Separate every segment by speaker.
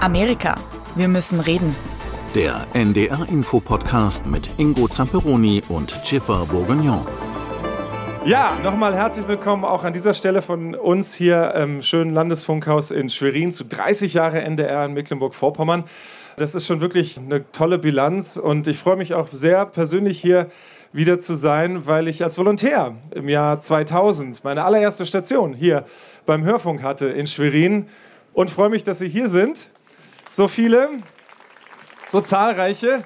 Speaker 1: Amerika. Wir müssen reden.
Speaker 2: Der NDR-Info-Podcast mit Ingo Zamperoni und Schiffer Bourguignon.
Speaker 3: Ja, nochmal herzlich willkommen auch an dieser Stelle von uns hier im schönen Landesfunkhaus in Schwerin zu 30 Jahre NDR in Mecklenburg-Vorpommern. Das ist schon wirklich eine tolle Bilanz und ich freue mich auch sehr persönlich hier wieder zu sein, weil ich als Volontär im Jahr 2000 meine allererste Station hier beim Hörfunk hatte in Schwerin und freue mich, dass Sie hier sind. So viele, so zahlreiche.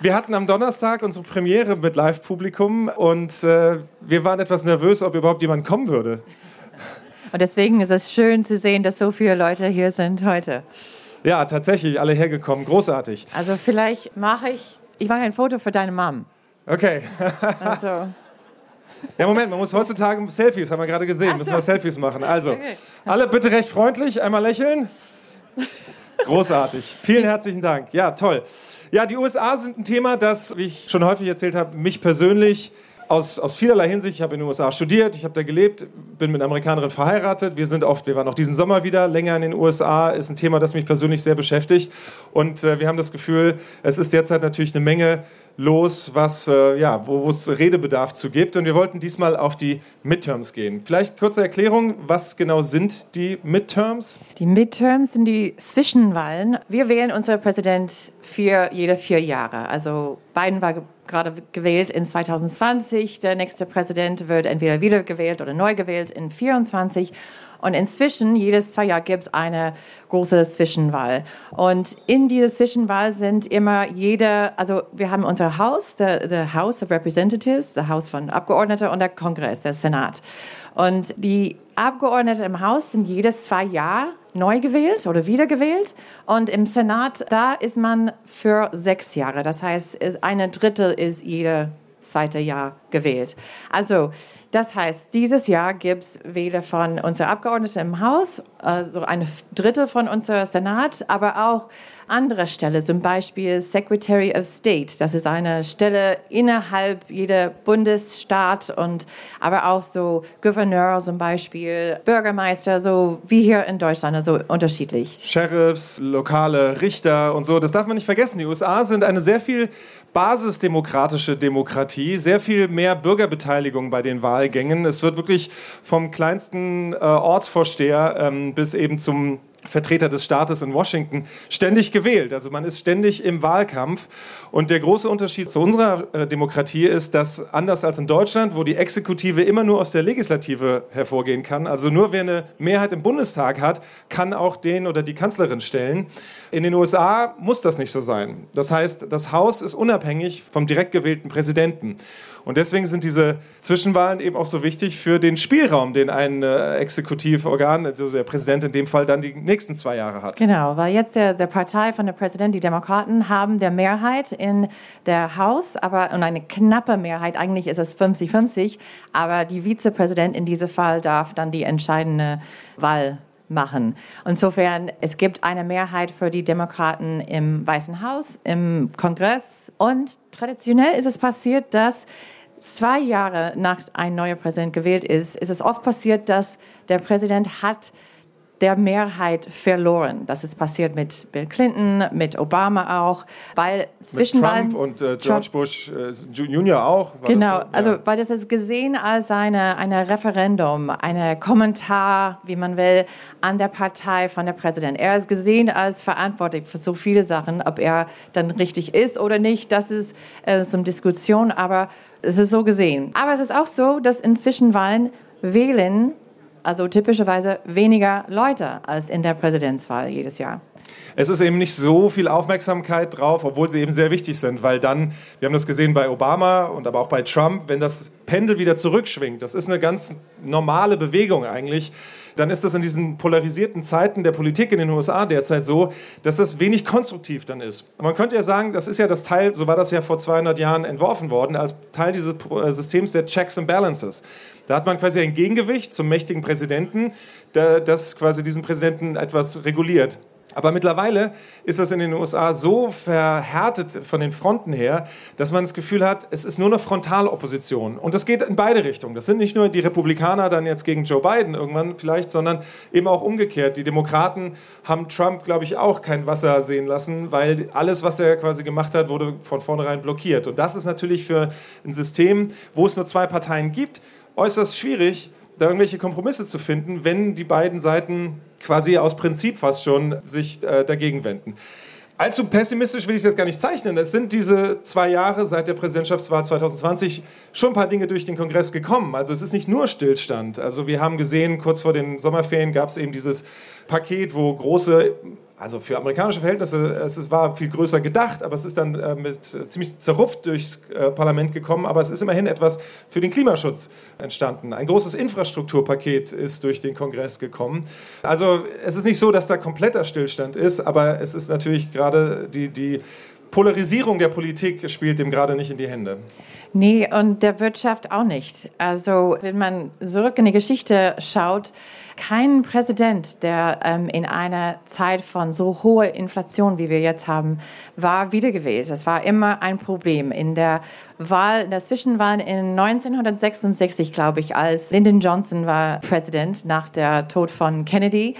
Speaker 3: Wir hatten am Donnerstag unsere Premiere mit Live-Publikum und äh, wir waren etwas nervös, ob überhaupt jemand kommen würde.
Speaker 4: Und deswegen ist es schön zu sehen, dass so viele Leute hier sind heute.
Speaker 3: Ja, tatsächlich, alle hergekommen. Großartig.
Speaker 4: Also vielleicht mache ich, ich mache ein Foto für deine Mom.
Speaker 3: Okay.
Speaker 4: Also,
Speaker 3: Ja, Moment, man muss heutzutage Selfies, haben wir gerade gesehen, müssen wir Selfies machen. Also, alle bitte recht freundlich, einmal lächeln. Großartig. Vielen herzlichen Dank. Ja, toll. Ja, die USA sind ein Thema, das, wie ich schon häufig erzählt habe, mich persönlich aus, aus vielerlei Hinsicht, ich habe in den USA studiert, ich habe da gelebt, bin mit einer Amerikanerin verheiratet. Wir sind oft, wir waren auch diesen Sommer wieder länger in den USA, ist ein Thema, das mich persönlich sehr beschäftigt. Und äh, wir haben das Gefühl, es ist derzeit natürlich eine Menge los, was, äh, ja, wo es Redebedarf zu gibt. Und wir wollten diesmal auf die Midterms gehen. Vielleicht kurze Erklärung, was genau sind die Midterms?
Speaker 4: die Midterms sind die Zwischenwahlen. Wir wählen unseren Präsident für jede vier Jahre. Also Biden war ge- gerade gewählt in 2020. Der nächste Präsident wird entweder wiedergewählt oder neu gewählt in 2024. Und inzwischen, jedes zwei Jahre gibt es eine große Zwischenwahl. Und in dieser Zwischenwahl sind immer jede, also wir haben unser Haus, the, the House of Representatives, das Haus von Abgeordneten und der Kongress, der Senat. Und die Abgeordneten im Haus sind jedes zwei Jahre neu gewählt oder wiedergewählt. Und im Senat, da ist man für sechs Jahre. Das heißt, eine Drittel ist jede zweite Jahr gewählt. Also, das heißt, dieses Jahr gibt es weder von unseren Abgeordneten im Haus, also eine Drittel von unserem Senat, aber auch andere Stellen, zum Beispiel Secretary of State. Das ist eine Stelle innerhalb jeder Bundesstaat und aber auch so Gouverneur zum Beispiel, Bürgermeister, so wie hier in Deutschland, also unterschiedlich.
Speaker 3: Sheriffs, lokale Richter und so. Das darf man nicht vergessen. Die USA sind eine sehr viel basisdemokratische Demokratie, sehr viel mehr Bürgerbeteiligung bei den Wahlgängen. Es wird wirklich vom kleinsten äh, Ortsvorsteher ähm, bis eben zum Vertreter des Staates in Washington ständig gewählt. Also man ist ständig im Wahlkampf. Und der große Unterschied zu unserer äh, Demokratie ist, dass anders als in Deutschland, wo die Exekutive immer nur aus der Legislative hervorgehen kann, also nur wer eine Mehrheit im Bundestag hat, kann auch den oder die Kanzlerin stellen. In den USA muss das nicht so sein. Das heißt, das Haus ist unabhängig vom direkt gewählten Präsidenten. Und deswegen sind diese Zwischenwahlen eben auch so wichtig für den Spielraum, den ein äh, Exekutivorgan, also der Präsident in dem Fall, dann die nächsten zwei Jahre hat.
Speaker 4: Genau, weil jetzt der, der Partei von der Präsident, die Demokraten, haben der Mehrheit in der Haus, aber und eine knappe Mehrheit, eigentlich ist es 50-50, aber die Vizepräsident in diesem Fall darf dann die entscheidende Wahl machen. Insofern, es gibt eine Mehrheit für die Demokraten im Weißen Haus, im Kongress und traditionell ist es passiert, dass zwei Jahre nach ein neuer Präsident gewählt ist, ist es oft passiert, dass der Präsident hat der Mehrheit verloren. Das ist passiert mit Bill Clinton, mit Obama auch, weil Zwischenwahlen
Speaker 3: Trump und äh, George
Speaker 4: Trump-
Speaker 3: Bush äh, Junior auch.
Speaker 4: Genau,
Speaker 3: das so?
Speaker 4: also
Speaker 3: Ja.
Speaker 4: weil das ist gesehen als eine, eine Referendum, ein Kommentar, wie man will, an der Partei von der Präsident. Er ist gesehen als verantwortlich für so viele Sachen, ob er dann richtig ist oder nicht, das ist äh, zum Diskussion, aber es ist so gesehen. Aber es ist auch so, dass inzwischen Wahlen wählen, also typischerweise weniger Leute als in der Präsidentswahl jedes Jahr.
Speaker 3: Es ist eben nicht so viel Aufmerksamkeit drauf, obwohl sie eben sehr wichtig sind, weil dann, wir haben das gesehen bei Obama und aber auch bei Trump, wenn das Pendel wieder zurückschwingt, das ist eine ganz normale Bewegung eigentlich, dann ist das in diesen polarisierten Zeiten der Politik in den USA derzeit so, dass das wenig konstruktiv dann ist. Man könnte ja sagen, das ist ja das Teil, so war das ja vor 200 Jahren entworfen worden, als Teil dieses äh, Systems der Checks and Balances. Da hat man quasi ein Gegengewicht zum mächtigen Präsidenten, das quasi diesen Präsidenten etwas reguliert. Aber mittlerweile ist das in den USA so verhärtet von den Fronten her, dass man das Gefühl hat, es ist nur eine Frontalopposition. Und das geht in beide Richtungen. Das sind nicht nur die Republikaner dann jetzt gegen Joe Biden irgendwann vielleicht, sondern eben auch umgekehrt. Die Demokraten haben Trump, glaube ich, auch kein Wasser sehen lassen, weil alles, was er quasi gemacht hat, wurde von vornherein blockiert. Und das ist natürlich für ein System, wo es nur zwei Parteien gibt, äußerst schwierig, da irgendwelche Kompromisse zu finden, wenn die beiden Seiten quasi aus Prinzip fast schon sich äh, dagegen wenden. Allzu pessimistisch will ich das gar nicht zeichnen. Es sind diese zwei Jahre seit der Präsidentschaftswahl 2020 schon ein paar Dinge durch den Kongress gekommen. Also es ist nicht nur Stillstand. Also wir haben gesehen, kurz vor den Sommerferien gab es eben dieses Paket, wo große also für amerikanische Verhältnisse, es war viel größer gedacht, aber es ist dann äh, mit äh, ziemlich zerrupft durchs äh, Parlament gekommen. Aber es ist immerhin etwas für den Klimaschutz entstanden. Ein großes Infrastrukturpaket ist durch den Kongress gekommen. Also es ist nicht so, dass da kompletter Stillstand ist, aber es ist natürlich gerade die, die Polarisierung der Politik spielt dem gerade nicht in die Hände.
Speaker 4: Nee, und der Wirtschaft auch nicht. Also wenn man zurück in die Geschichte schaut, kein Präsident, der ähm, in einer Zeit von so hoher Inflation, wie wir jetzt haben, war wiedergewählt. Das war immer ein Problem. In der Wahl, in der Zwischenwahl in 1966, glaube ich, als Lyndon Johnson war Präsident nach der Tod von Kennedy,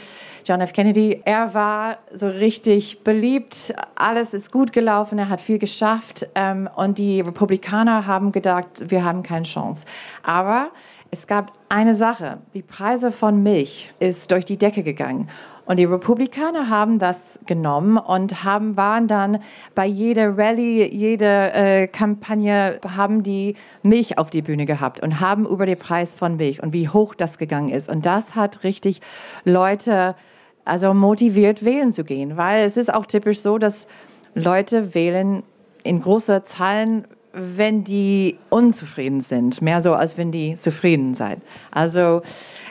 Speaker 4: John F. Kennedy. Er war so richtig beliebt, alles ist gut gelaufen, er hat viel geschafft ähm, und die Republikaner haben gedacht, wir haben keine Chance. Aber es gab eine Sache, die Preise von Milch ist durch die Decke gegangen. Und die Republikaner haben das genommen und haben, waren dann bei jeder Rallye, jeder äh, Kampagne, haben die Milch auf die Bühne gehabt und haben über den Preis von Milch und wie hoch das gegangen ist. Und das hat richtig Leute also motiviert, wählen zu gehen, weil es ist auch typisch so, dass Leute wählen in großer Zahlen wenn die unzufrieden sind, mehr so als wenn die zufrieden sind. Also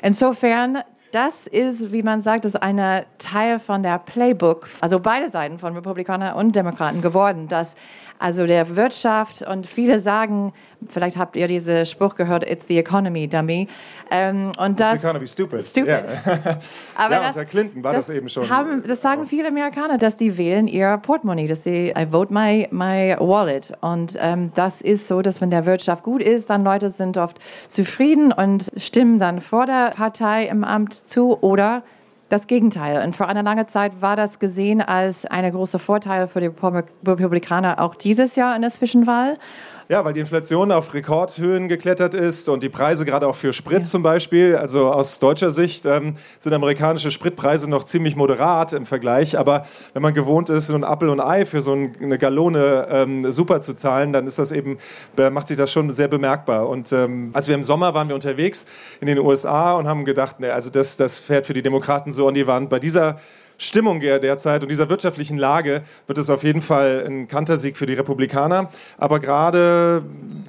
Speaker 4: insofern, das ist, wie man sagt, ist eine Teil von der Playbook, also beide Seiten von Republikanern und Demokraten geworden, dass also der Wirtschaft und viele sagen, vielleicht habt ihr diesen Spruch gehört, it's the economy, dummy.
Speaker 3: Ähm, und das, it's the economy, stupid.
Speaker 4: Stupid. Yeah.
Speaker 3: Aber ja, das, unter Clinton war das, das, eben schon.
Speaker 4: Haben, das sagen viele Amerikaner, dass die wählen ihr Portemonnaie, dass sie, I vote my, my wallet. Und ähm, das ist so, dass wenn der Wirtschaft gut ist, dann Leute sind oft zufrieden und stimmen dann vor der Partei im Amt zu oder das Gegenteil. Und vor einer langen Zeit war das gesehen als ein großer Vorteil für die Republikaner auch dieses Jahr in der Zwischenwahl.
Speaker 3: Ja, weil die Inflation auf Rekordhöhen geklettert ist und die Preise gerade auch für Sprit ja. zum Beispiel, also aus deutscher Sicht ähm, sind amerikanische Spritpreise noch ziemlich moderat im Vergleich, aber wenn man gewohnt ist, so ein Apfel und Ei für so eine Gallone ähm, super zu zahlen, dann ist das eben, macht sich das schon sehr bemerkbar. Und ähm, als wir im Sommer waren wir unterwegs in den USA und haben gedacht, ne, also das, das fährt für die Demokraten so an die Wand. Bei dieser Stimmung derzeit und dieser wirtschaftlichen Lage wird es auf jeden Fall ein Kantersieg für die Republikaner. Aber gerade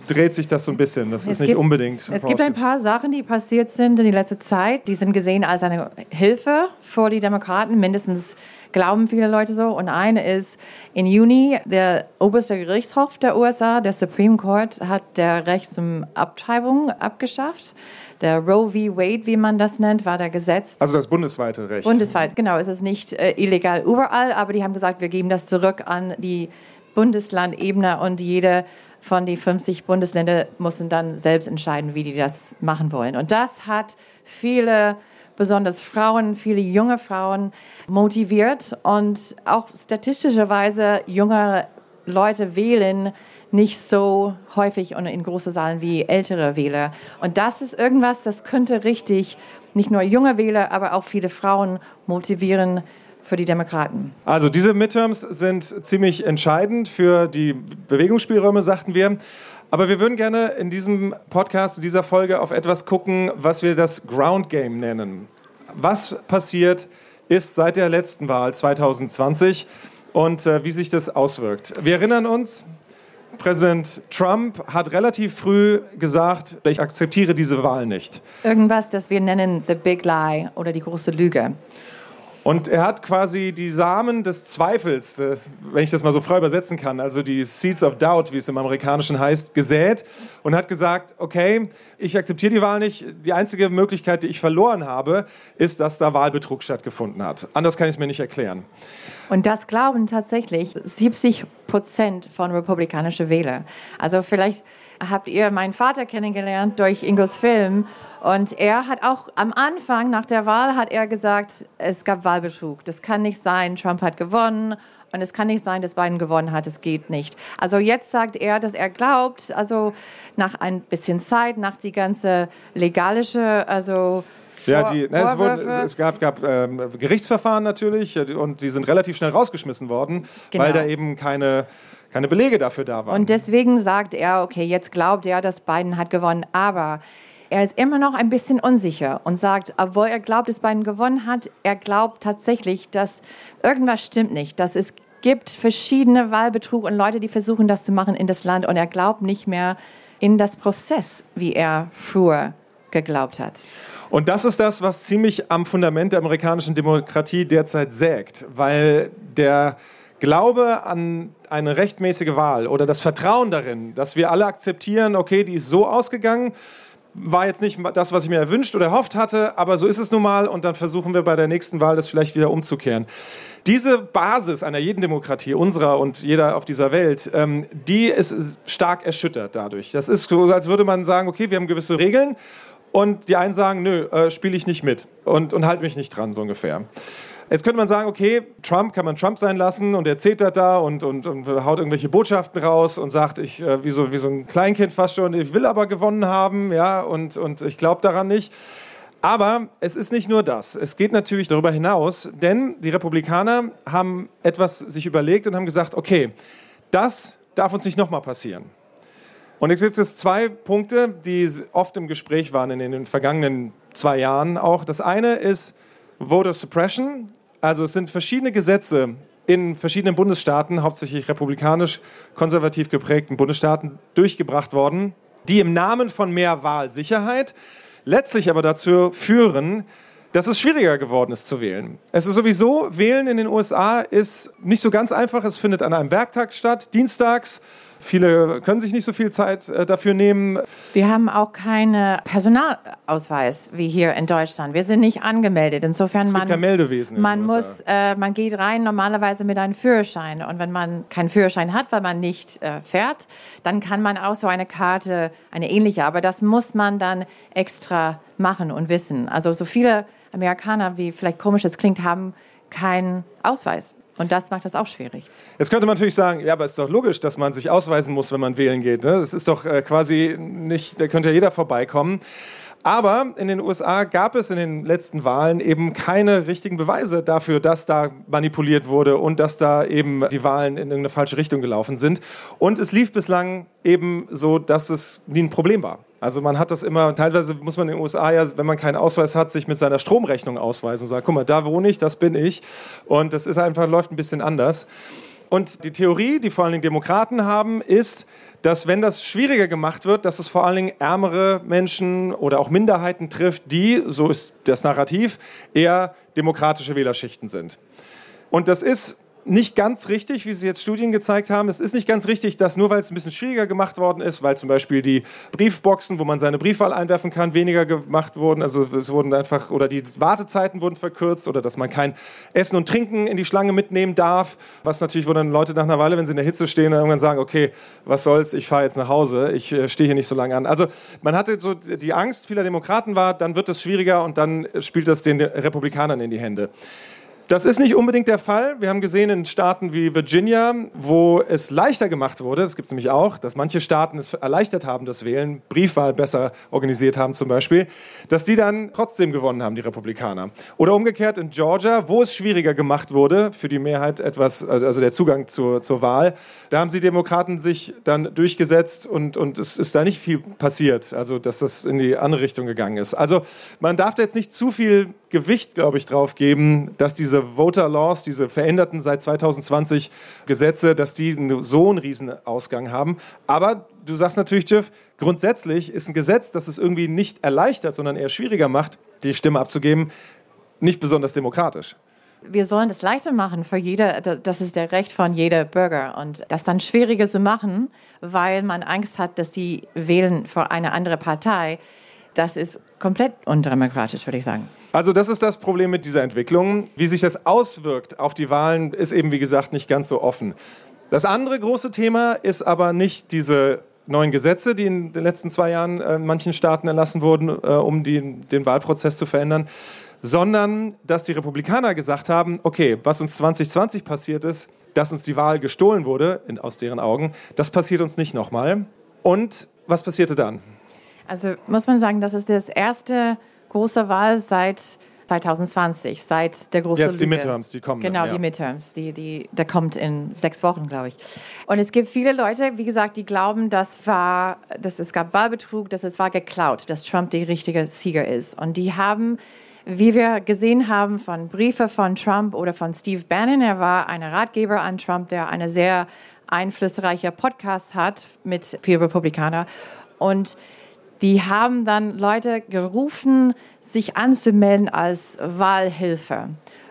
Speaker 3: dreht sich das so ein bisschen. Das es ist nicht
Speaker 4: gibt,
Speaker 3: unbedingt.
Speaker 4: Es gibt ein paar Sachen, die passiert sind in der letzten Zeit. Die sind gesehen als eine Hilfe für die Demokraten. Mindestens glauben viele Leute so. Und eine ist, im Juni, der oberste Gerichtshof der USA, der Supreme Court, hat der Recht zum Abtreibung abgeschafft. Der Roe v. Wade, wie man das nennt, war der Gesetz.
Speaker 3: Also das bundesweite Recht.
Speaker 4: Bundesweit, genau. Es ist nicht äh, illegal überall, aber die haben gesagt, wir geben das zurück an die Bundeslandebene und jede von den 50 Bundesländern müssen dann selbst entscheiden, wie die das machen wollen. Und das hat viele besonders Frauen, viele junge Frauen motiviert und auch statistischerweise junge Leute wählen nicht so häufig und in große Saalen wie ältere Wähler. Und das ist irgendwas, das könnte richtig nicht nur junge Wähler, aber auch viele Frauen motivieren, für die Demokraten.
Speaker 3: Also diese Midterms sind ziemlich entscheidend für die Bewegungsspielräume, sagten wir. Aber wir würden gerne in diesem Podcast, in dieser Folge auf etwas gucken, was wir das Ground Game nennen. Was passiert ist seit der letzten Wahl 2020 und äh, wie sich das auswirkt. Wir erinnern uns, Präsident Trump hat relativ früh gesagt, ich akzeptiere diese Wahl nicht.
Speaker 4: Irgendwas, das wir nennen the big lie oder die große Lüge.
Speaker 3: Und er hat quasi die Samen des Zweifels, des, wenn ich das mal so frei übersetzen kann, also die Seeds of Doubt, wie es im Amerikanischen heißt, gesät und hat gesagt, okay, ich akzeptiere die Wahl nicht. Die einzige Möglichkeit, die ich verloren habe, ist, dass da Wahlbetrug stattgefunden hat. Anders kann ich es mir nicht erklären.
Speaker 4: Und das glauben tatsächlich 70 Prozent von republikanischen Wählern. Also vielleicht habt ihr meinen Vater kennengelernt durch Ingos Film und er hat auch am Anfang nach der Wahl hat er gesagt, es gab Wahlbetrug. Das kann nicht sein. Trump hat gewonnen. Und es kann nicht sein, dass Biden gewonnen hat. Es geht nicht. Also jetzt sagt er, dass er glaubt, also nach ein bisschen Zeit, nach die ganze legalische, also
Speaker 3: ja, die, ne, es, wurden, es, gab, gab ähm, Gerichtsverfahren natürlich und die sind relativ schnell rausgeschmissen worden, genau. weil da eben keine, keine Belege dafür da waren.
Speaker 4: Und deswegen sagt er, okay, jetzt glaubt er, dass Biden hat gewonnen, aber er ist immer noch ein bisschen unsicher und sagt, obwohl er glaubt, dass Biden gewonnen hat, er glaubt tatsächlich, dass irgendwas stimmt nicht, dass es gibt verschiedene Wahlbetrug und Leute, die versuchen, das zu machen in das Land und er glaubt nicht mehr in das Prozess, wie er früher geglaubt hat.
Speaker 3: Und das ist das, was ziemlich am Fundament der amerikanischen Demokratie derzeit sägt, weil der Glaube an eine rechtmäßige Wahl oder das Vertrauen darin, dass wir alle akzeptieren, okay, die ist so ausgegangen, war jetzt nicht das, was ich mir erwünscht oder erhofft hatte, aber so ist es nun mal und dann versuchen wir bei der nächsten Wahl das vielleicht wieder umzukehren. Diese Basis einer jeden Demokratie, unserer und jeder auf dieser Welt, ähm, die ist stark erschüttert dadurch. Das ist so, als würde man sagen, okay, wir haben gewisse Regeln und die einen sagen, nö, äh, spiele ich nicht mit und, und halte mich nicht dran, so ungefähr. Jetzt könnte man sagen, okay, Trump kann man Trump sein lassen und er zetert da und, und, und haut irgendwelche Botschaften raus und sagt, ich, äh, wie, so, wie so ein Kleinkind fast schon, ich will aber gewonnen haben, ja, und, und ich glaube daran nicht. Aber es ist nicht nur das. Es geht natürlich darüber hinaus, denn die Republikaner haben etwas sich überlegt und haben gesagt, okay, das darf uns nicht nochmal passieren. Und jetzt gibt es zwei Punkte, die oft im Gespräch waren in den vergangenen zwei Jahren auch. Das eine ist Voter Suppression, also es sind verschiedene Gesetze in verschiedenen Bundesstaaten, hauptsächlich republikanisch konservativ geprägten Bundesstaaten, durchgebracht worden, die im Namen von mehr Wahlsicherheit letztlich aber dazu führen, dass es schwieriger geworden ist zu wählen. Es ist sowieso, wählen in den USA ist nicht so ganz einfach. Es findet an einem Werktag statt, dienstags. Viele können sich nicht so viel Zeit äh, dafür nehmen.
Speaker 4: Wir haben auch keinen Personalausweis wie hier in Deutschland. Wir sind nicht angemeldet. Insofern
Speaker 3: es
Speaker 4: man
Speaker 3: kein Meldewesen.
Speaker 4: Man muss, äh, man geht rein normalerweise mit einem Führerschein und wenn man keinen Führerschein hat, weil man nicht äh, fährt, dann kann man auch so eine Karte, eine ähnliche. Aber das muss man dann extra machen und wissen. Also so viele Amerikaner, wie vielleicht komisch es klingt, haben keinen Ausweis. Und das macht das auch schwierig.
Speaker 3: Jetzt könnte man natürlich sagen, ja, aber es ist doch logisch, dass man sich ausweisen muss, wenn man wählen geht. Ne? Das ist doch äh, quasi nicht, da könnte ja jeder vorbeikommen. Aber in den USA gab es in den letzten Wahlen eben keine richtigen Beweise dafür, dass da manipuliert wurde und dass da eben die Wahlen in irgendeine falsche Richtung gelaufen sind. Und es lief bislang eben so, dass es nie ein Problem war. Also man hat das immer, teilweise muss man in den USA ja, wenn man keinen Ausweis hat, sich mit seiner Stromrechnung ausweisen und sagen, guck mal, da wohne ich, das bin ich. Und das ist einfach, läuft ein bisschen anders. Und die Theorie, die vor allen Dingen Demokraten haben, ist, dass wenn das schwieriger gemacht wird, dass es vor allen Dingen ärmere Menschen oder auch Minderheiten trifft, die, so ist das Narrativ, eher demokratische Wählerschichten sind. Und das ist nicht ganz richtig, wie sie jetzt Studien gezeigt haben. Es ist nicht ganz richtig, dass nur weil es ein bisschen schwieriger gemacht worden ist, weil zum Beispiel die Briefboxen, wo man seine Briefwahl einwerfen kann, weniger gemacht wurden. Also es wurden einfach, oder die Wartezeiten wurden verkürzt oder dass man kein Essen und Trinken in die Schlange mitnehmen darf. Was natürlich, wo dann Leute nach einer Weile, wenn sie in der Hitze stehen, irgendwann sagen, okay, was soll's, ich fahre jetzt nach Hause, ich äh, stehe hier nicht so lange an. Also man hatte so die Angst vieler Demokraten war, dann wird es schwieriger und dann spielt das den Republikanern in die Hände. Das ist nicht unbedingt der Fall. Wir haben gesehen in Staaten wie Virginia, wo es leichter gemacht wurde, das gibt es nämlich auch, dass manche Staaten es erleichtert haben, das Wählen, Briefwahl besser organisiert haben zum Beispiel, dass die dann trotzdem gewonnen haben, die Republikaner. Oder umgekehrt in Georgia, wo es schwieriger gemacht wurde, für die Mehrheit etwas, also der Zugang zur, zur Wahl, da haben die Demokraten sich dann durchgesetzt und, und es ist da nicht viel passiert, also dass das in die andere Richtung gegangen ist. Also man darf da jetzt nicht zu viel Gewicht, glaube ich, drauf geben, dass diese Voter Laws, diese veränderten seit 2020 Gesetze, dass die so einen riesen Ausgang haben. Aber du sagst natürlich, Jeff, grundsätzlich ist ein Gesetz, das es irgendwie nicht erleichtert, sondern eher schwieriger macht, die Stimme abzugeben, nicht besonders demokratisch.
Speaker 4: wir sollen das leichter machen für jeder, das ist der Recht von jeder Bürger und das dann schwieriger zu machen, weil man Angst hat, dass sie wählen für eine andere Partei, das ist komplett undemokratisch, würde ich sagen.
Speaker 3: Also das ist das Problem mit dieser Entwicklung. Wie sich das auswirkt auf die Wahlen, ist eben, wie gesagt, nicht ganz so offen. Das andere große Thema ist aber nicht diese neuen Gesetze, die in den letzten zwei Jahren äh, in manchen Staaten erlassen wurden, äh, um die, den Wahlprozess zu verändern, sondern dass die Republikaner gesagt haben, okay, was uns 2020 passiert ist, dass uns die Wahl gestohlen wurde, in, aus deren Augen, das passiert uns nicht nochmal. Und was passierte dann?
Speaker 4: Also muss man sagen, das ist das erste große Wahl seit 2020, seit der großen
Speaker 3: Jetzt die Midterms, die kommen.
Speaker 4: Genau,
Speaker 3: dann, ja.
Speaker 4: die Midterms, die, die, der kommt in sechs Wochen, glaube ich. Und es gibt viele Leute, wie gesagt, die glauben, das war, dass es gab Wahlbetrug, dass es war geklaut, dass Trump der richtige Sieger ist. Und die haben wie wir gesehen haben von Briefe von Trump oder von Steve Bannon, er war ein Ratgeber an Trump, der eine sehr einflussreiche Podcast hat mit vielen Republikanern. Und die haben dann Leute gerufen, sich anzumelden als Wahlhilfe,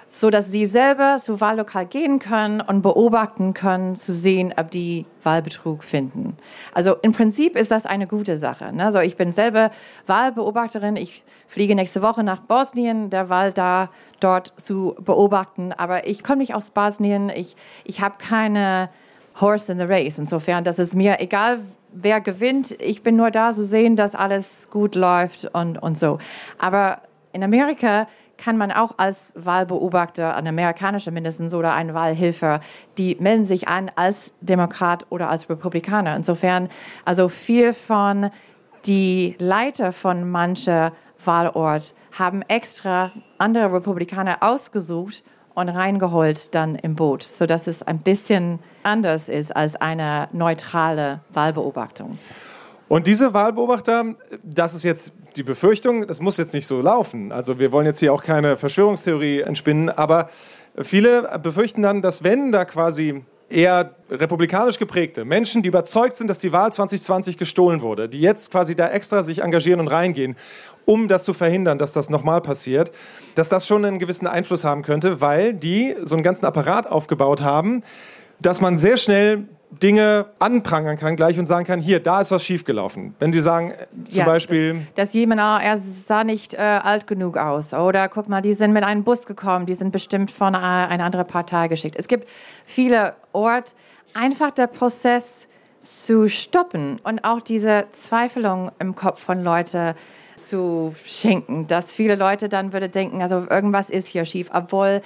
Speaker 4: so dass sie selber zu Wahllokal gehen können und beobachten können, zu sehen, ob die Wahlbetrug finden. Also im Prinzip ist das eine gute Sache. Ne? Also ich bin selber Wahlbeobachterin. Ich fliege nächste Woche nach Bosnien, der Wahl da dort zu beobachten. Aber ich komme nicht aus Bosnien. Ich, ich habe keine Horse in the Race. Insofern, das ist mir egal, wer gewinnt. Ich bin nur da zu sehen, dass alles gut läuft und, und so. Aber in Amerika kann man auch als Wahlbeobachter, ein amerikanischer mindestens oder ein Wahlhilfe, die melden sich an als Demokrat oder als Republikaner. Insofern, also viel von die Leiter von mancher Wahlort haben extra andere Republikaner ausgesucht und reingeholt dann im Boot, sodass es ein bisschen anders ist als eine neutrale Wahlbeobachtung.
Speaker 3: Und diese Wahlbeobachter, das ist jetzt die Befürchtung, das muss jetzt nicht so laufen. Also wir wollen jetzt hier auch keine Verschwörungstheorie entspinnen, aber viele befürchten dann, dass wenn da quasi eher republikanisch geprägte Menschen, die überzeugt sind, dass die Wahl 2020 gestohlen wurde, die jetzt quasi da extra sich engagieren und reingehen, um das zu verhindern, dass das nochmal passiert, dass das schon einen gewissen Einfluss haben könnte, weil die so einen ganzen Apparat aufgebaut haben, dass man sehr schnell Dinge anprangern kann gleich und sagen kann, hier, da ist was schiefgelaufen. Wenn die sagen, äh, zum
Speaker 4: Ja,
Speaker 3: Beispiel...
Speaker 4: Dass, dass jemand, ah, er sah nicht äh, alt genug aus. Oder guck mal, die sind mit einem Bus gekommen, die sind bestimmt von äh, einer anderen Partei geschickt. Es gibt viele Orte, einfach der Prozess zu stoppen und auch diese Zweifelung im Kopf von Leuten zu schenken, dass viele Leute dann würde denken, also irgendwas ist hier schief, obwohl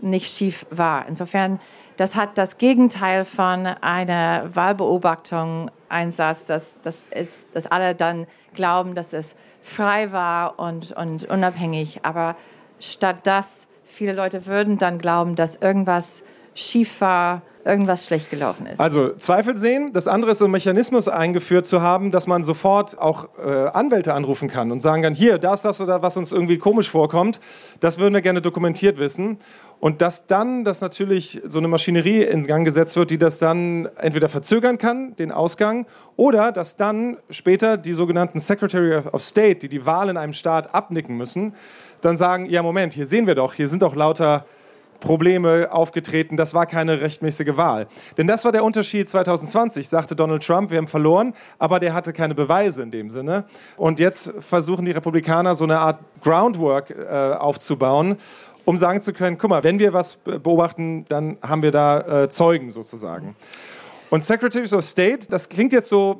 Speaker 4: nicht schief war. Insofern, das hat das Gegenteil von einer Wahlbeobachtung Einsatz, dass, dass, es, dass alle dann glauben, dass es frei war und, und unabhängig. Aber statt das, viele Leute würden dann glauben, dass irgendwas schief war, irgendwas schlecht gelaufen ist.
Speaker 3: Also Zweifel sehen. Das andere ist so ein Mechanismus eingeführt zu haben, dass man sofort auch äh, Anwälte anrufen kann und sagen kann, hier, da ist das oder was uns irgendwie komisch vorkommt. Das würden wir gerne dokumentiert wissen. Und dass dann, dass natürlich so eine Maschinerie in Gang gesetzt wird, die das dann entweder verzögern kann, den Ausgang, oder dass dann später die sogenannten Secretary of State, die die Wahl in einem Staat abnicken müssen, dann sagen, ja Moment, hier sehen wir doch, hier sind doch lauter Probleme aufgetreten. Das war keine rechtmäßige Wahl. Denn das war der Unterschied 2020, sagte Donald Trump, wir haben verloren, aber der hatte keine Beweise in dem Sinne. Und jetzt versuchen die Republikaner so eine Art Groundwork äh, aufzubauen, um sagen zu können, guck mal, wenn wir was beobachten, dann haben wir da äh, Zeugen sozusagen. Und Secretaries of State, das klingt jetzt so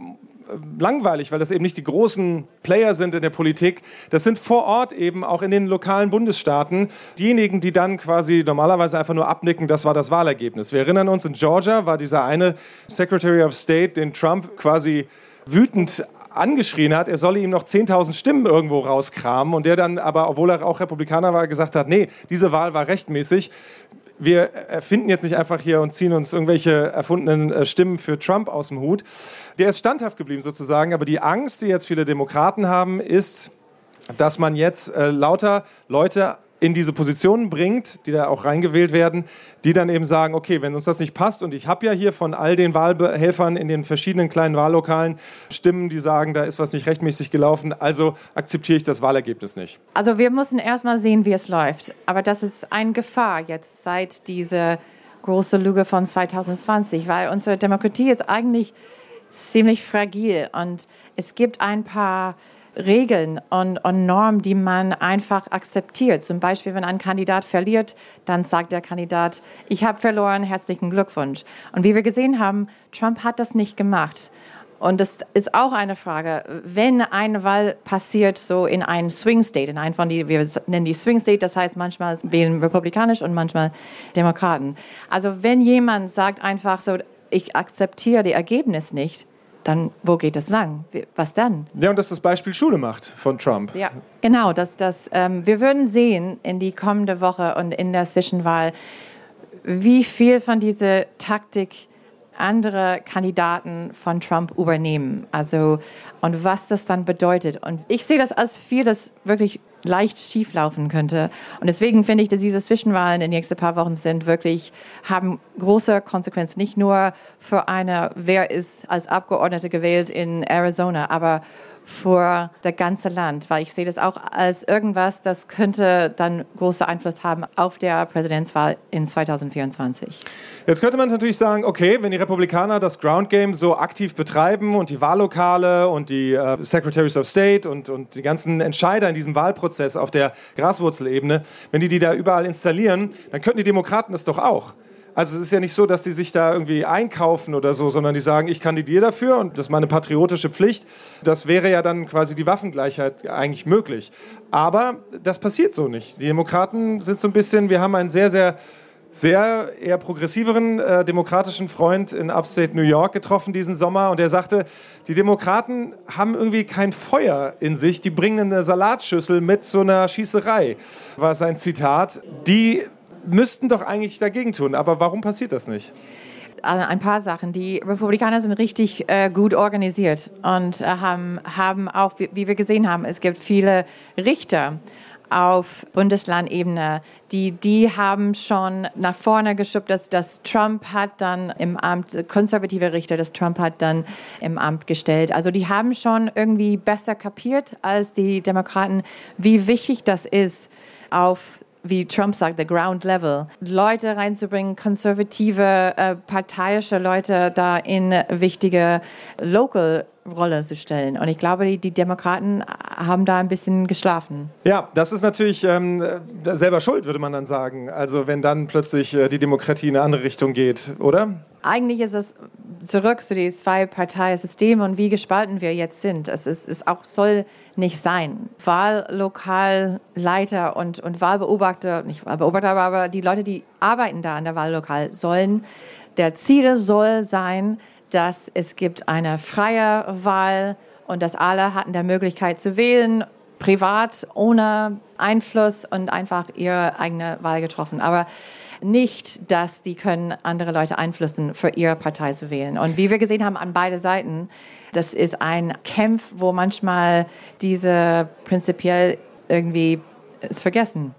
Speaker 3: langweilig, weil das eben nicht die großen Player sind in der Politik. Das sind vor Ort eben auch in den lokalen Bundesstaaten diejenigen, die dann quasi normalerweise einfach nur abnicken, das war das Wahlergebnis. Wir erinnern uns, in Georgia war dieser eine Secretary of State, den Trump quasi wütend angeschrien hat, er solle ihm noch 10.000 Stimmen irgendwo rauskramen und der dann aber, obwohl er auch Republikaner war, gesagt hat, nee, diese Wahl war rechtmäßig wir erfinden jetzt nicht einfach hier und ziehen uns irgendwelche erfundenen äh, Stimmen für Trump aus dem Hut. Der ist standhaft geblieben sozusagen, aber die Angst, die jetzt viele Demokraten haben, ist, dass man jetzt äh, lauter Leute in diese Positionen bringt, die da auch reingewählt werden, die dann eben sagen, okay, wenn uns das nicht passt und ich habe ja hier von all den Wahlhelfern in den verschiedenen kleinen Wahllokalen Stimmen, die sagen, da ist was nicht rechtmäßig gelaufen, also akzeptiere ich das Wahlergebnis nicht.
Speaker 4: Also wir müssen erstmal sehen, wie es läuft. Aber das ist eine Gefahr jetzt seit dieser große Lüge von 2020, weil unsere Demokratie ist eigentlich ziemlich fragil und es gibt ein paar Regeln und, und, Normen, die man einfach akzeptiert. Zum Beispiel, wenn ein Kandidat verliert, dann sagt der Kandidat, ich habe verloren, herzlichen Glückwunsch. Und wie wir gesehen haben, Trump hat das nicht gemacht. Und das ist auch eine Frage, wenn eine Wahl passiert, so in einem Swing State, in einem von die, wir nennen die Swing State, das heißt manchmal wählen republikanisch und manchmal Demokraten. Also wenn jemand sagt einfach so, ich akzeptiere das Ergebnis nicht, dann wo geht es lang? Was dann?
Speaker 3: Ja, und dass das Beispiel Schule macht von Trump.
Speaker 4: Ja, genau. Dass, dass, ähm, wir würden sehen in die kommende Woche und in der Zwischenwahl, wie viel von dieser Taktik andere Kandidaten von Trump übernehmen. Also, und was das dann bedeutet. Und ich sehe das als viel, das wirklich leicht schieflaufen könnte. Und deswegen finde ich, dass diese Zwischenwahlen in den nächsten paar Wochen sind wirklich, haben große Konsequenzen. Nicht nur für eine, wer ist als Abgeordnete gewählt in Arizona, aber für das ganze Land, weil ich sehe das auch als irgendwas, das könnte dann großen Einfluss haben auf der Präsidentswahl in 2024.
Speaker 3: Jetzt könnte man natürlich sagen, okay, wenn die Republikaner das Ground Game so aktiv betreiben und die Wahllokale und die äh, Secretaries of State und, und die ganzen Entscheider in diesem Wahlprozess auf der Graswurzelebene, wenn die die da überall installieren, dann könnten die Demokraten das doch auch. Also es ist ja nicht so, dass die sich da irgendwie einkaufen oder so, sondern die sagen, ich kandidiere dafür und das ist meine patriotische Pflicht. Das wäre ja dann quasi die Waffengleichheit eigentlich möglich. Aber das passiert so nicht. Die Demokraten sind so ein bisschen, wir haben einen sehr, sehr sehr eher progressiveren äh, demokratischen Freund in Upstate New York getroffen diesen Sommer und der sagte, die Demokraten haben irgendwie kein Feuer in sich, die bringen eine Salatschüssel mit so einer Schießerei, war sein Zitat. Die müssten doch eigentlich dagegen tun. Aber warum passiert das nicht?
Speaker 4: Also ein paar Sachen. Die Republikaner sind richtig äh, gut organisiert und äh, haben, haben auch, wie, wie, wir gesehen haben, es gibt viele Richter auf Bundeslandebene, die, die haben schon nach vorne geschubst, dass, dass Trump hat dann im Amt, konservative Richter, das Trump hat dann im Amt gestellt. Also die haben schon irgendwie besser kapiert als die Demokraten, wie wichtig das ist, auf wie Trump sagt, the ground level, Leute reinzubringen, konservative, äh, parteiische Leute da in wichtige local Rolle zu stellen. Und ich glaube, die, die, Demokraten haben da ein bisschen geschlafen.
Speaker 3: Ja, das ist natürlich ähm, selber schuld, würde man dann sagen. Also wenn dann plötzlich äh, die Demokratie in eine andere Richtung geht, oder?
Speaker 4: Eigentlich ist es zurück zu den zwei Parteisystem und wie gespalten wir jetzt sind. Es ist, es auch soll nicht sein. Wahllokalleiter und, und Wahlbeobachter, nicht Wahlbeobachter, aber die Leute, die arbeiten da an der Wahllokal, sollen, der Ziel soll sein, dass es gibt eine freie Wahl und dass alle hatten der Möglichkeit zu wählen, privat, ohne Einfluss und einfach ihre eigene Wahl getroffen. Aber nicht, dass die können andere Leute einflussen, für ihre Partei zu wählen. Und wie wir gesehen haben an beide Seiten, das ist ein Kampf, wo manchmal diese prinzipiell irgendwie ist vergessen.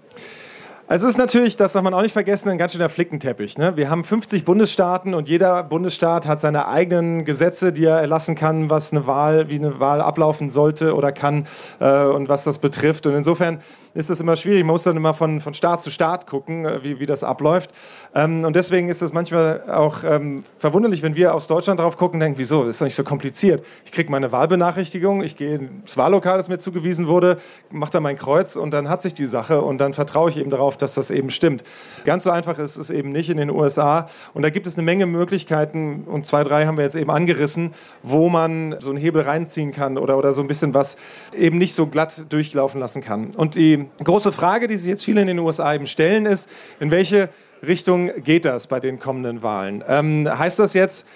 Speaker 3: Also es ist natürlich, das darf man auch nicht vergessen, ein ganz schöner Flickenteppich. Ne? Wir haben 50 Bundesstaaten und jeder Bundesstaat hat seine eigenen Gesetze, die er erlassen kann, was eine Wahl, wie eine Wahl ablaufen sollte oder kann äh, und was das betrifft. Und insofern ist das immer schwierig. Man muss dann immer von, von Staat zu Staat gucken, äh, wie, wie das abläuft. Ähm, und deswegen ist es manchmal auch ähm, verwunderlich, wenn wir aus Deutschland drauf gucken und denken, wieso, das ist doch nicht so kompliziert. Ich kriege meine Wahlbenachrichtigung, ich gehe ins Wahllokal, das mir zugewiesen wurde, mache da mein Kreuz und dann hat sich die Sache und dann vertraue ich eben darauf, darauf, dass das eben stimmt. Ganz so einfach ist es eben nicht in den USA. Und da gibt es eine Menge Möglichkeiten, und zwei, drei haben wir jetzt eben angerissen, wo man so einen Hebel reinziehen kann oder, oder so ein bisschen was eben nicht so glatt durchlaufen lassen kann. Und die große Frage, die sich jetzt viele in den USA eben stellen, ist, in welche Richtung geht das bei den kommenden Wahlen? Ähm, heißt das jetzt,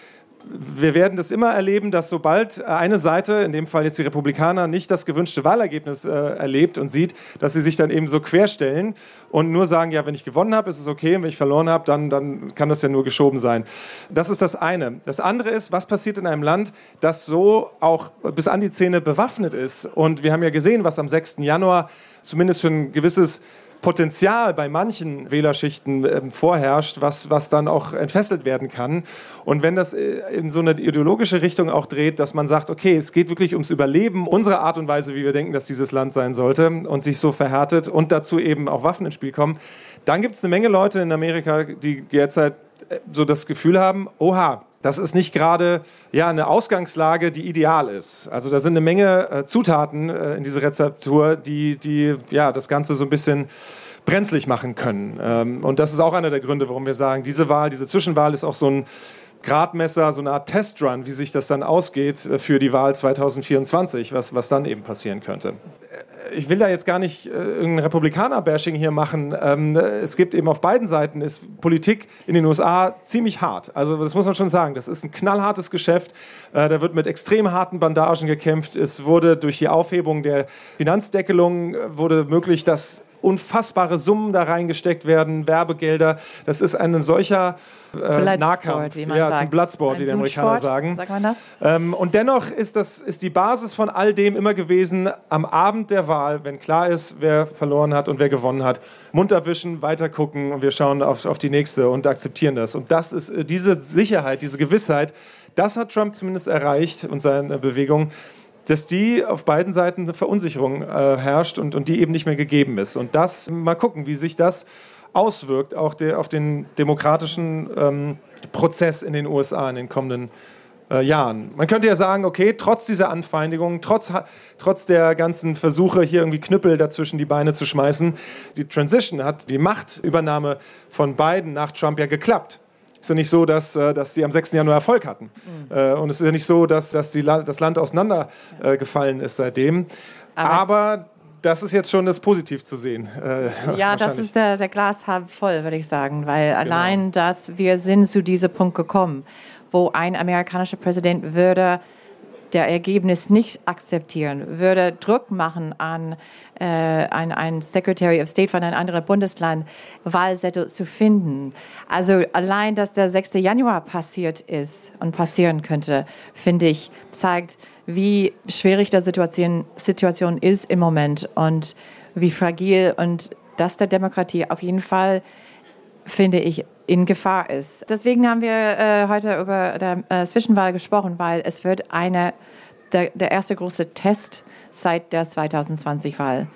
Speaker 3: wir werden das immer erleben, dass sobald eine Seite, in dem Fall jetzt die Republikaner, nicht das gewünschte Wahlergebnis äh, erlebt und sieht, dass sie sich dann eben so querstellen und nur sagen, ja, wenn ich gewonnen habe, ist es okay, und wenn ich verloren habe, dann, dann kann das ja nur geschoben sein. Das ist das eine. Das andere ist, was passiert in einem Land, das so auch bis an die Zähne bewaffnet ist. Und wir haben ja gesehen, was am 6. Januar zumindest für ein gewisses Potenzial bei manchen Wählerschichten äh, vorherrscht, was, was dann auch entfesselt werden kann. Und wenn das äh, in so eine ideologische Richtung auch dreht, dass man sagt, okay, es geht wirklich ums Überleben, unsere Art und Weise, wie wir denken, dass dieses Land sein sollte und sich so verhärtet und dazu eben auch Waffen ins Spiel kommen, dann gibt es eine Menge Leute in Amerika, die derzeit äh, so das Gefühl haben, oha, das ist nicht gerade ja, eine Ausgangslage, die ideal ist. Also da sind eine Menge äh, Zutaten äh, in dieser Rezeptur, die, die ja, das Ganze so ein bisschen brenzlig machen können. Ähm, und das ist auch einer der Gründe, warum wir sagen, diese Wahl, diese Zwischenwahl ist auch so ein Gradmesser, so eine Art Testrun, wie sich das dann ausgeht äh, für die Wahl 2024, was, was dann eben passieren könnte ich will da jetzt gar nicht äh, irgendein Republikaner-Bashing hier machen. Ähm, es gibt eben auf beiden Seiten ist Politik in den USA ziemlich hart. Also das muss man schon sagen. Das ist ein knallhartes Geschäft. Äh, da wird mit extrem harten Bandagen gekämpft. Es wurde durch die Aufhebung der Finanzdeckelung äh, wurde möglich, dass unfassbare Summen da reingesteckt werden, Werbegelder. Das ist ein solcher äh, Nahkampf.
Speaker 4: Wie man ja,
Speaker 3: sagt.
Speaker 4: ist
Speaker 3: ein Bloodsport,
Speaker 4: ein
Speaker 3: wie die Amerikaner sagen.
Speaker 4: Sagt man das?
Speaker 3: Ähm, und dennoch ist, das, ist die Basis von all dem immer gewesen, am Abend der Wahl, wenn klar ist, wer verloren hat und wer gewonnen hat, Mund abwischen, weiter gucken und wir schauen auf, auf die nächste und akzeptieren das. Und das ist äh, diese Sicherheit, diese Gewissheit, das hat Trump zumindest erreicht und seine Bewegung dass die auf beiden Seiten eine Verunsicherung äh, herrscht und, und die eben nicht mehr gegeben ist. Und das, mal gucken, wie sich das auswirkt, auch der, auf den demokratischen ähm, Prozess in den USA in den kommenden äh, Jahren. Man könnte ja sagen, okay, trotz dieser Anfeindungen, trotz, trotz der ganzen Versuche, hier irgendwie Knüppel dazwischen die Beine zu schmeißen, die Transition hat, die Machtübernahme von Biden nach Trump ja geklappt. Es ist ja nicht so, dass, äh, dass die am 6. Januar Erfolg hatten. Mhm. Äh, und es ist ja nicht so, dass, dass die, das Land auseinandergefallen ist seitdem. Aber, Aber das ist jetzt schon das positiv zu sehen.
Speaker 4: Äh, ja, das ist der, der Glas halb voll, würde ich sagen, weil genau. allein das, wir sind zu diesem Punkt gekommen, wo ein amerikanischer Präsident würde der Ergebnis nicht akzeptieren, würde Druck machen an äh, einen Secretary of State von einem anderen Bundesland, Wahlzettel zu finden. Also allein, dass der 6. Januar passiert ist und passieren könnte, finde ich, zeigt, wie schwierig die Situation, Situation ist im Moment und wie fragil und dass der Demokratie auf jeden Fall, finde ich, in Gefahr ist. Deswegen haben wir äh, heute über die äh, Zwischenwahl gesprochen, weil es wird eine, der, der erste große Test seit der 2020-Wahl.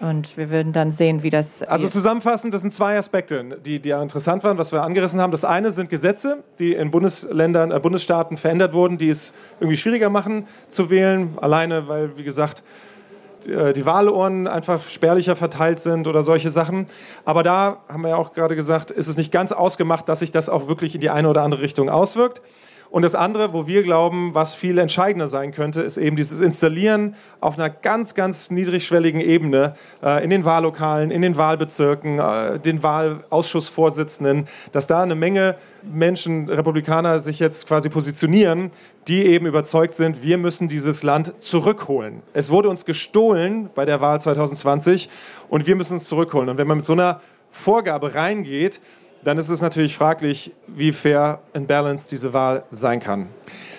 Speaker 4: Und wir würden dann sehen, wie das.
Speaker 3: Also zusammenfassend, das sind zwei Aspekte, die, die interessant waren, was wir angerissen haben. Das eine sind Gesetze, die in Bundesländern, äh, Bundesstaaten verändert wurden, die es irgendwie schwieriger machen zu wählen. Alleine, weil, wie gesagt, die, äh, die Wahlurnen einfach spärlicher verteilt sind oder solche Sachen. Aber da haben wir ja auch gerade gesagt, ist es nicht ganz ausgemacht, dass sich das auch wirklich in die eine oder andere Richtung auswirkt. Und das andere, wo wir glauben, was viel entscheidender sein könnte, ist eben dieses Installieren auf einer ganz, ganz niedrigschwelligen Ebene äh, in den Wahllokalen, in den Wahlbezirken, äh, den Wahlausschussvorsitzenden, dass da eine Menge Menschen, Republikaner, sich jetzt quasi positionieren, die eben überzeugt sind, wir müssen dieses Land zurückholen. Es wurde uns gestohlen bei der Wahl 2020 und wir müssen es zurückholen. Und wenn man mit so einer Vorgabe reingeht, dann ist es natürlich fraglich, wie fair and balanced diese Wahl sein kann.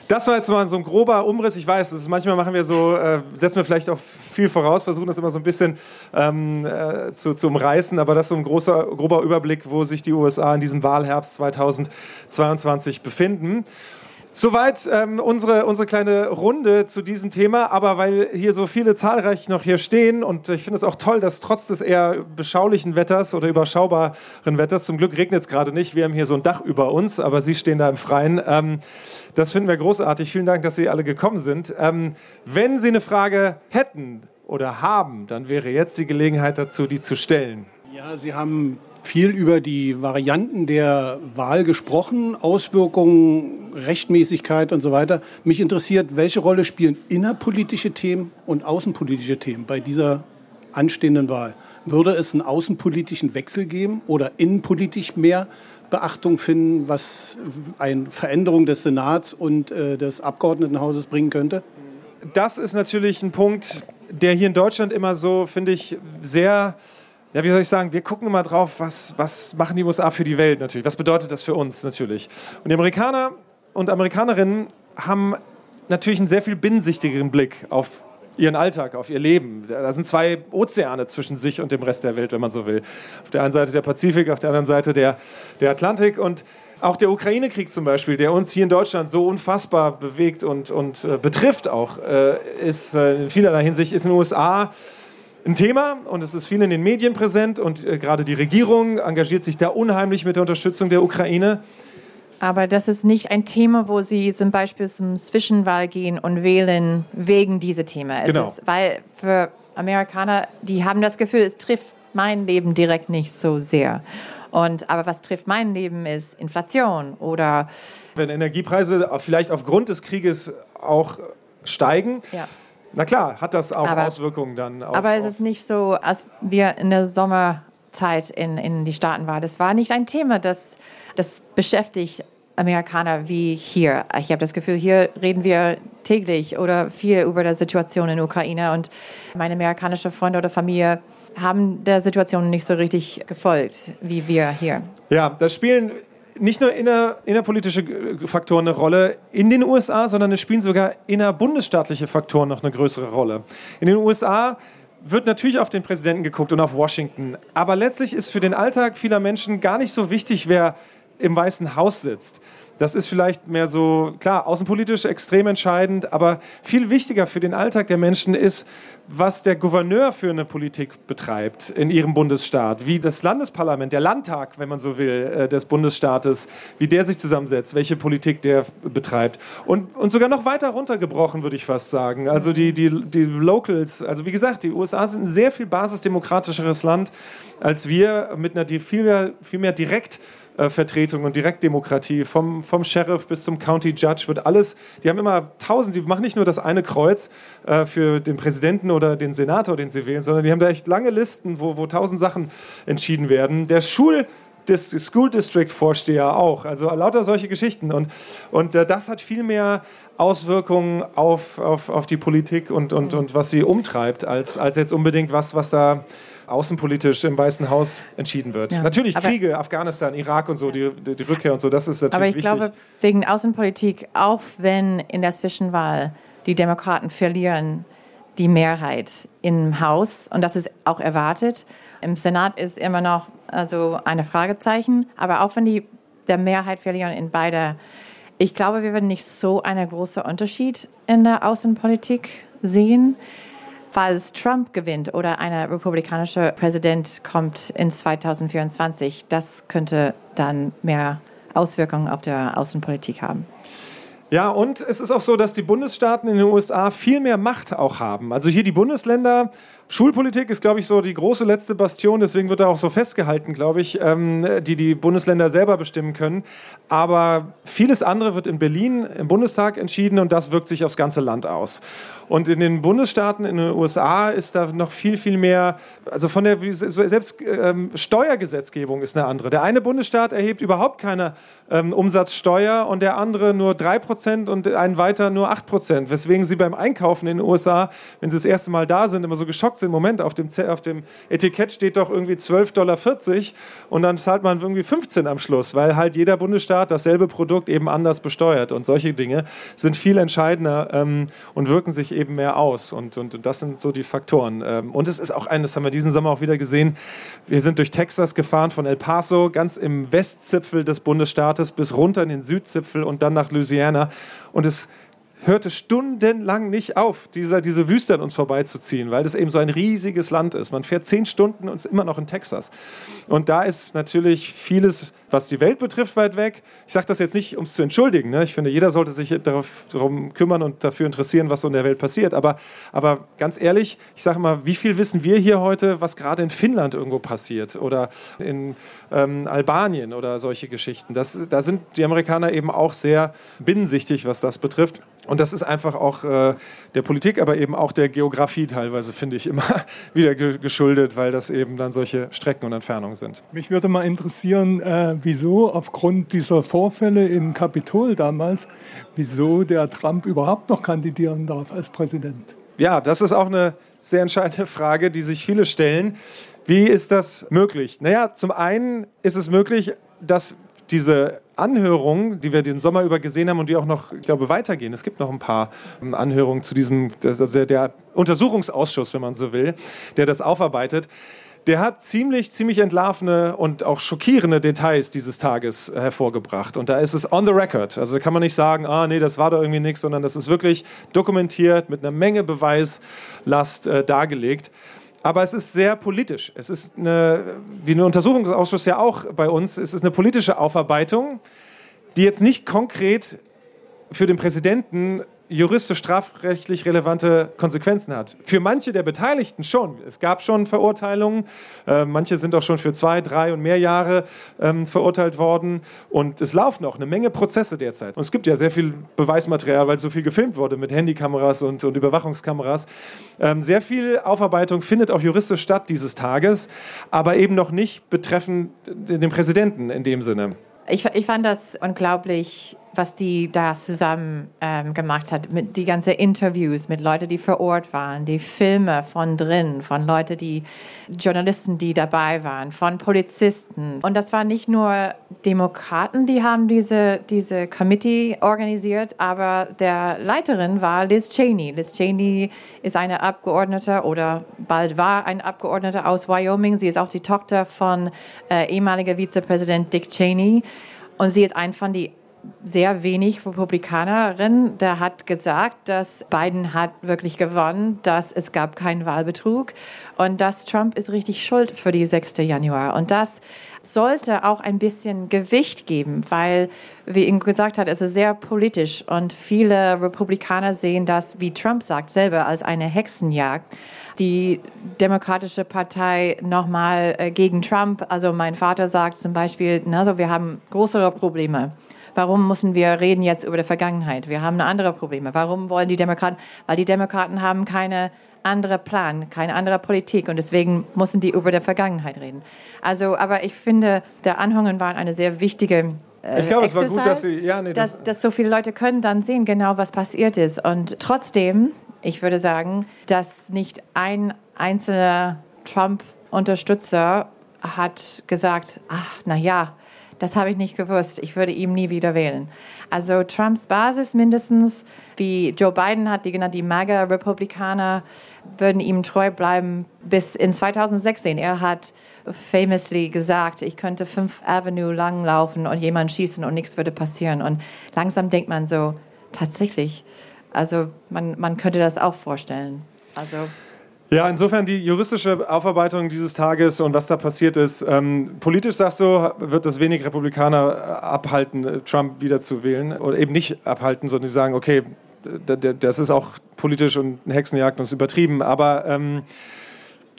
Speaker 3: Das war jetzt mal so ein grober Umriss. Ich weiß, ist, manchmal machen wir so, äh, setzen wir vielleicht auch viel voraus, versuchen das immer so ein bisschen ähm, äh, zu, zu umreißen, aber das ist so ein großer, grober Überblick, wo sich die USA in diesem Wahlherbst 2022 befinden. Soweit ähm, unsere, unsere kleine Runde zu diesem Thema. Aber weil hier so viele zahlreich noch hier stehen und ich finde es auch toll, dass trotz des eher beschaulichen Wetters oder überschaubaren Wetters, zum Glück regnet es gerade nicht, wir haben hier so ein Dach über uns, aber Sie stehen da im Freien. Ähm, das finden wir großartig. Vielen Dank, dass Sie alle gekommen sind. Ähm, wenn Sie eine Frage hätten oder haben, dann wäre jetzt die Gelegenheit dazu, die zu stellen.
Speaker 5: Ja, Sie haben viel über die Varianten der Wahl gesprochen, Auswirkungen, Rechtmäßigkeit und so weiter. Mich interessiert, welche Rolle spielen innerpolitische Themen und außenpolitische Themen bei dieser anstehenden Wahl? Würde es einen außenpolitischen Wechsel geben oder innenpolitisch mehr Beachtung finden, was eine Veränderung des Senats und äh, des Abgeordnetenhauses bringen könnte?
Speaker 3: Das ist natürlich ein Punkt, der hier in Deutschland immer so, finde ich, sehr ja, wie soll ich sagen, wir gucken immer drauf, was, was machen die USA für die Welt natürlich, was bedeutet das für uns natürlich. Und die Amerikaner und Amerikanerinnen haben natürlich einen sehr viel binnensichtigeren Blick auf ihren Alltag, auf ihr Leben. Da sind zwei Ozeane zwischen sich und dem Rest der Welt, wenn man so will. Auf der einen Seite der Pazifik, auf der anderen Seite der, der Atlantik. Und auch der Ukraine-Krieg zum Beispiel, der uns hier in Deutschland so unfassbar bewegt und, und äh, betrifft auch, äh, ist äh, in vielerlei Hinsicht ist in den USA ein Thema und es ist viel in den Medien präsent und äh, gerade die Regierung engagiert sich da unheimlich mit der Unterstützung der Ukraine.
Speaker 4: Aber das ist nicht ein Thema, wo Sie zum Beispiel zum Zwischenwahl gehen und wählen wegen dieser Thema. Es
Speaker 3: Genau.
Speaker 4: Ist, weil für Amerikaner, die haben das Gefühl, es trifft mein Leben direkt nicht so sehr. Und, aber was trifft mein Leben ist Inflation oder
Speaker 3: Wenn Energiepreise vielleicht aufgrund des Krieges auch steigen,
Speaker 4: ja.
Speaker 3: na klar, hat das auch
Speaker 4: Aber-
Speaker 3: Auswirkungen dann auf.
Speaker 4: Aber es ist nicht so, als wir in der Sommerzeit in, in die Staaten waren. Das war nicht ein Thema, das, das beschäftigt Amerikaner wie hier. Ich habe das Gefühl, hier reden wir täglich oder viel über die Situation in der Ukraine und meine amerikanische Freunde oder Familie haben der Situation nicht so richtig gefolgt wie wir hier.
Speaker 3: Ja, das spielen nicht nur inner, innerpolitische Faktoren eine Rolle in den USA, sondern es spielen sogar innerbundesstaatliche Faktoren noch eine größere Rolle. In den USA wird natürlich auf den Präsidenten geguckt und auf Washington, aber letztlich ist für den Alltag vieler Menschen gar nicht so wichtig, wer im Weißen Haus sitzt. Das ist vielleicht mehr so, klar, außenpolitisch extrem entscheidend, aber viel wichtiger für den Alltag der Menschen ist, was der Gouverneur für eine Politik betreibt in ihrem Bundesstaat, wie das Landesparlament, der Landtag, wenn man so will, äh, des Bundesstaates, wie der sich zusammensetzt, welche Politik der betreibt. Und, und sogar noch weiter runtergebrochen, würde ich fast sagen. Also die, die, die Locals, also wie gesagt, die USA sind ein sehr viel basisdemokratischeres Land als wir, mit einer viel mehr, viel mehr direkt Vertretung und Direktdemokratie, vom, vom Sheriff bis zum County Judge wird alles, die haben immer tausend, die machen nicht nur das eine Kreuz äh, für den Präsidenten oder den Senator, den sie wählen, sondern die haben da echt lange Listen, wo, wo tausend Sachen entschieden werden. Der Schul School District Vorsteher auch, also lauter solche Geschichten und, und äh, das hat viel mehr Auswirkungen auf, auf, auf die Politik und, und, und was sie umtreibt, als, als jetzt unbedingt was, was da außenpolitisch im Weißen Haus entschieden wird.
Speaker 4: Ja,
Speaker 3: natürlich Kriege, Afghanistan, Irak und so, die, die, Rückkehr und so, das ist natürlich
Speaker 4: Aber ich
Speaker 3: wichtig.
Speaker 4: glaube, wegen Außenpolitik, auch wenn in der Zwischenwahl die Demokraten verlieren die Mehrheit im Haus, und das ist auch erwartet, im Senat ist immer noch also eine Fragezeichen, aber auch wenn die der Mehrheit verlieren in beide, ich glaube, wir werden nicht so einen großen Unterschied in der Außenpolitik sehen. Falls Trump gewinnt oder ein republikanischer Präsident kommt in 2024, das könnte dann mehr Auswirkungen auf der Außenpolitik haben.
Speaker 3: Ja, und es ist auch so, dass die Bundesstaaten in den USA viel mehr Macht auch haben. Also hier die Bundesländer, Schulpolitik ist, glaube ich, so die große letzte Bastion, deswegen wird da auch so festgehalten, glaube ich, ähm, die die Bundesländer selber bestimmen können. Aber vieles andere wird in Berlin im Bundestag entschieden und das wirkt sich aufs ganze Land aus. Und in den Bundesstaaten in den USA ist da noch viel, viel mehr, also von der, selbst ähm, Steuergesetzgebung ist eine andere. Der eine Bundesstaat erhebt überhaupt keine ähm, Umsatzsteuer und der andere nur 3% und ein weiter nur 8%. Weswegen sie beim Einkaufen in den USA, wenn sie das erste Mal da sind, immer so geschockt sind. Moment, auf dem, auf dem Etikett steht doch irgendwie 12,40 Dollar und dann zahlt man irgendwie 15 am Schluss, weil halt jeder Bundesstaat dasselbe Produkt eben anders besteuert. Und solche Dinge sind viel entscheidender ähm, und wirken sich eben mehr aus. Und, und, und das sind so die Faktoren. Ähm, und es ist auch ein, das haben wir diesen Sommer auch wieder gesehen, wir sind durch Texas gefahren, von El Paso, ganz im Westzipfel des Bundesstaates bis runter in den Südzipfel und dann nach Louisiana. Und es hörte stundenlang nicht auf, dieser, diese Wüste an uns vorbeizuziehen, weil das eben so ein riesiges Land ist. Man fährt zehn Stunden und ist immer noch in Texas. Und da ist natürlich vieles, was die Welt betrifft, weit weg. Ich sage das jetzt nicht, um es zu entschuldigen. Ne? Ich finde, jeder sollte sich darum kümmern und dafür interessieren, was so in der Welt passiert. Aber, aber ganz ehrlich, ich sage mal, wie viel wissen wir hier heute, was gerade in Finnland irgendwo passiert oder in ähm, Albanien oder solche Geschichten. Das, da sind die Amerikaner eben auch sehr binnensichtig, was das betrifft. Und das ist einfach auch äh, der Politik, aber eben auch der Geografie teilweise, finde ich, immer wieder ge geschuldet, weil das eben dann solche Strecken und Entfernungen sind.
Speaker 6: Mich würde mal interessieren, äh, wieso aufgrund dieser Vorfälle im Kapitol damals, wieso der Trump überhaupt noch kandidieren darf als Präsident.
Speaker 3: Ja, das ist auch eine sehr entscheidende Frage, die sich viele stellen. Wie ist das möglich? Naja, zum einen ist es möglich, dass diese Anhörungen, die wir den Sommer über gesehen haben und die auch noch, ich glaube, weitergehen. Es gibt noch ein paar ähm, Anhörungen zu diesem, also der Untersuchungsausschuss, wenn man so will, der das aufarbeitet. Der hat ziemlich, ziemlich entlarvene und auch schockierende Details dieses Tages äh, hervorgebracht. Und da ist es on the record. Also da kann man nicht sagen, ah, nee, das war doch irgendwie nichts, sondern das ist wirklich dokumentiert, mit einer Menge Beweislast äh, dargelegt. Aber es ist sehr politisch. Es ist eine, wie ein Untersuchungsausschuss ja auch bei uns, es ist eine politische Aufarbeitung, die jetzt nicht konkret für den Präsidenten juristisch strafrechtlich relevante Konsequenzen hat. Für manche der Beteiligten schon. Es gab schon Verurteilungen. Äh, manche sind auch schon für zwei, drei und mehr Jahre ähm, verurteilt worden. Und es laufen auch eine Menge Prozesse derzeit. Und es gibt ja sehr viel Beweismaterial, weil so viel gefilmt wurde mit Handykameras und, und Überwachungskameras. Ähm, sehr viel Aufarbeitung findet auch juristisch statt dieses Tages, aber eben noch nicht betreffend den Präsidenten in dem Sinne.
Speaker 4: Ich, ich fand das unglaublich was die da zusammen ähm, gemacht hat, mit die ganzen Interviews mit Leuten, die vor Ort waren, die Filme von drin, von Leuten, die Journalisten, die dabei waren, von Polizisten. Und das waren nicht nur Demokraten, die haben diese, diese Committee organisiert, aber der Leiterin war Liz Cheney. Liz Cheney ist eine Abgeordnete oder bald war ein Abgeordneter aus Wyoming. Sie ist auch die Tochter von äh, ehemaliger Vizepräsident Dick Cheney. Und sie ist ein von den sehr wenig Republikanerin, der hat gesagt, dass Biden hat wirklich gewonnen, dass es gab keinen Wahlbetrug und dass Trump ist richtig schuld für die 6. Januar. Und das sollte auch ein bisschen Gewicht geben, weil, wie Ingo gesagt hat, es ist sehr politisch und viele Republikaner sehen das, wie Trump sagt, selber als eine Hexenjagd. Die Demokratische Partei nochmal äh, gegen Trump. Also mein Vater sagt zum Beispiel, also wir haben größere Probleme Warum müssen wir reden jetzt über die Vergangenheit? Wir haben andere Probleme. Warum wollen die Demokraten? Weil die Demokraten haben keine andere Plan, keine andere Politik und deswegen müssen die über die Vergangenheit reden. Also, aber ich finde, der Anhängen waren eine sehr wichtige
Speaker 3: äh, ich glaube, es war gut, dass Sie, ja, nee,
Speaker 4: das dass, dass so viele Leute können dann sehen genau, was passiert ist. Und trotzdem, ich würde sagen, dass nicht ein einzelner Trump-Unterstützer hat gesagt, ach, na ja, das habe ich nicht gewusst. Ich würde ihm nie wieder wählen. Also Trumps Basis mindestens, wie Joe Biden hat, die genannten die MAGA-Republikaner, würden ihm treu bleiben bis in 2016. Er hat famously gesagt, ich könnte Fifth Avenue langlaufen und jemand schießen und nichts würde passieren. Und langsam denkt man so, tatsächlich, also man, man könnte das auch vorstellen. Also
Speaker 3: ja, insofern die juristische Aufarbeitung dieses Tages und was da passiert ist. Ähm, politisch sagst du, wird das wenig Republikaner äh, abhalten, äh, Trump wieder zu wählen. Oder eben nicht abhalten, sondern die sagen, okay, das ist auch politisch und Hexenjagd und ist übertrieben. Aber ähm,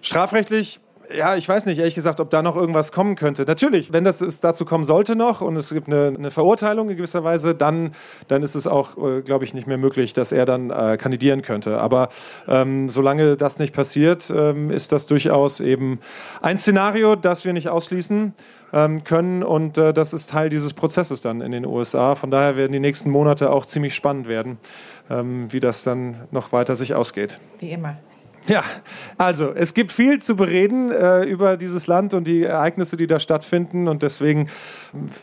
Speaker 3: strafrechtlich ja, ich weiß nicht, ehrlich gesagt, ob da noch irgendwas kommen könnte. Natürlich, wenn das dazu kommen sollte noch und es gibt eine, eine Verurteilung in gewisser Weise, dann, dann ist es auch, äh, glaube ich, nicht mehr möglich, dass er dann äh, kandidieren könnte. Aber ähm, solange das nicht passiert, ähm, ist das durchaus eben ein Szenario, das wir nicht ausschließen ähm, können und äh, das ist Teil dieses Prozesses dann in den USA. Von daher werden die nächsten Monate auch ziemlich spannend werden, ähm, wie das dann noch weiter sich ausgeht.
Speaker 4: Wie immer.
Speaker 3: Ja, also es gibt viel zu bereden äh, über dieses Land und die Ereignisse, die da stattfinden. Und deswegen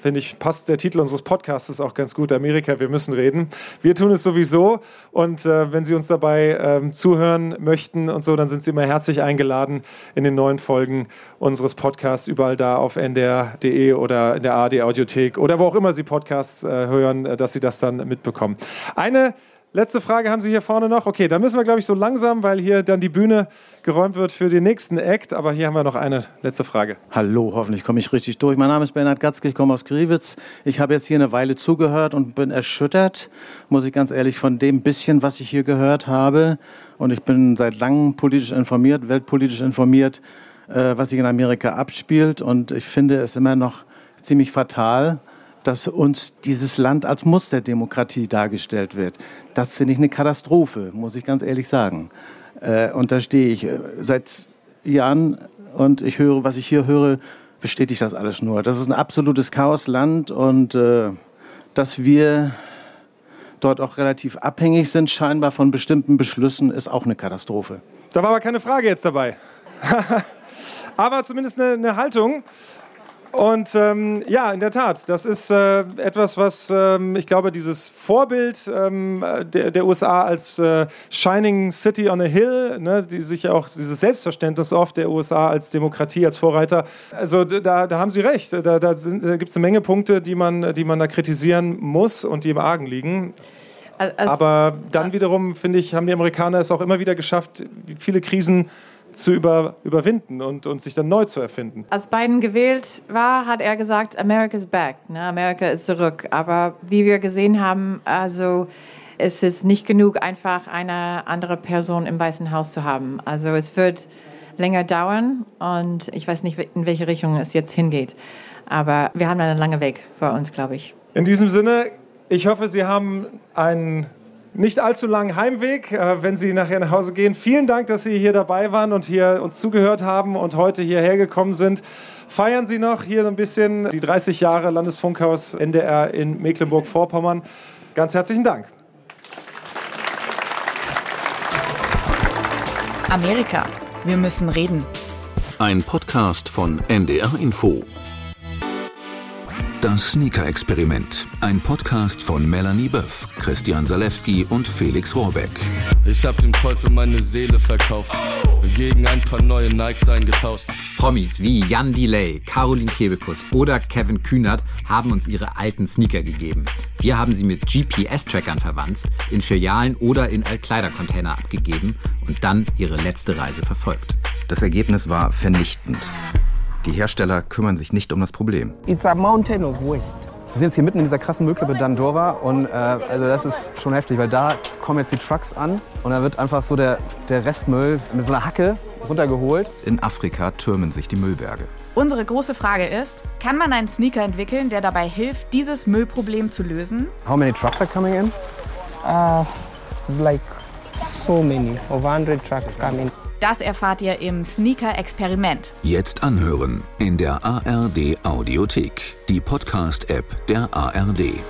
Speaker 3: finde ich, passt der Titel unseres Podcasts auch ganz gut. Amerika, wir müssen reden. Wir tun es sowieso. Und äh, wenn Sie uns dabei ähm, zuhören möchten und so, dann sind Sie immer herzlich eingeladen in den neuen Folgen unseres Podcasts, überall da auf ndr.de oder in der ARD Audiothek oder wo auch immer Sie Podcasts äh, hören, äh, dass Sie das dann mitbekommen. Eine Letzte Frage haben Sie hier vorne noch. Okay, da müssen wir, glaube ich, so langsam, weil hier dann die Bühne geräumt wird für den nächsten Act. Aber hier haben wir noch eine letzte Frage.
Speaker 7: Hallo, hoffentlich komme ich richtig durch. Mein Name ist Bernhard Gatzke, ich komme aus Griewitz. Ich habe jetzt hier eine Weile zugehört und bin erschüttert, muss ich ganz ehrlich, von dem bisschen, was ich hier gehört habe. Und ich bin seit langem politisch informiert, weltpolitisch informiert, äh, was sich in Amerika abspielt. Und ich finde es immer noch ziemlich fatal, dass uns dieses Land als Musterdemokratie dargestellt wird. Das finde ich eine Katastrophe, muss ich ganz ehrlich sagen. Äh, und da stehe ich äh, seit Jahren und ich höre, was ich hier höre, bestätigt das alles nur. Das ist ein absolutes Chaosland und äh, dass wir dort auch relativ abhängig sind, scheinbar von bestimmten Beschlüssen, ist auch eine Katastrophe.
Speaker 3: Da war aber keine Frage jetzt dabei. aber zumindest eine, eine Haltung. Und ähm, ja, in der Tat, das ist äh, etwas, was ähm, ich glaube, dieses Vorbild ähm, der, der, USA als äh, Shining City on a Hill, ne, die sich ja auch dieses Selbstverständnis oft der USA als Demokratie, als Vorreiter, also da, da haben Sie recht, da, da, da gibt es eine Menge Punkte, die man, die man da kritisieren muss und die im Argen liegen. Aber dann wiederum, finde ich, haben die Amerikaner es auch immer wieder geschafft, viele Krisen zu über, überwinden und, und sich dann neu zu erfinden.
Speaker 4: Als Biden gewählt war, hat er gesagt, America's back, ne? Amerika ist zurück. Aber wie wir gesehen haben, also es ist nicht genug, einfach eine andere Person im Weißen Haus zu haben. Also es wird länger dauern und ich weiß nicht, in welche Richtung es jetzt hingeht. Aber wir haben einen langen Weg vor uns, glaube ich.
Speaker 3: In diesem Sinne, ich hoffe, Sie haben einen nicht allzu langen Heimweg, äh, wenn Sie nachher nach Hause gehen. Vielen Dank, dass Sie hier dabei waren und hier uns zugehört haben und heute hierher gekommen sind. Feiern Sie noch hier ein bisschen die 30 Jahre Landesfunkhaus NDR in Mecklenburg-Vorpommern. Ganz herzlichen Dank.
Speaker 1: Amerika. Wir müssen reden.
Speaker 2: Ein Podcast von NDR Info. Das Sneaker-Experiment. Ein Podcast von Melanie Böff, Christian Salewski und Felix Rohrbeck.
Speaker 8: Ich hab dem Teufel meine Seele verkauft. Gegen ein paar neue Nikes eingetauscht.
Speaker 9: Promis wie Jan Delay, Caroline Kebekus oder Kevin Kühnert haben uns ihre alten Sneaker gegeben. Wir haben sie mit GPS-Trackern verwandt, in Filialen oder in Altkleidercontainer abgegeben und dann ihre letzte Reise verfolgt.
Speaker 10: Das Ergebnis war vernichtend. Die Hersteller kümmern sich nicht um das Problem.
Speaker 11: It's a mountain of waste.
Speaker 12: Wir sind jetzt hier mitten in dieser krassen Müllkippe Dandora und äh, also das ist schon heftig, weil da kommen jetzt die Trucks an und da wird einfach so der, der Restmüll mit so einer Hacke runtergeholt.
Speaker 10: In Afrika türmen sich die Müllberge.
Speaker 1: Unsere große Frage ist, kann man einen Sneaker entwickeln, der dabei hilft, dieses Müllproblem zu lösen?
Speaker 12: How many trucks are coming in?
Speaker 11: Uh, like so many, over 100 trucks coming.
Speaker 1: Das erfahrt ihr im Sneaker-Experiment.
Speaker 2: Jetzt anhören in der ARD Audiothek, die Podcast-App der ARD.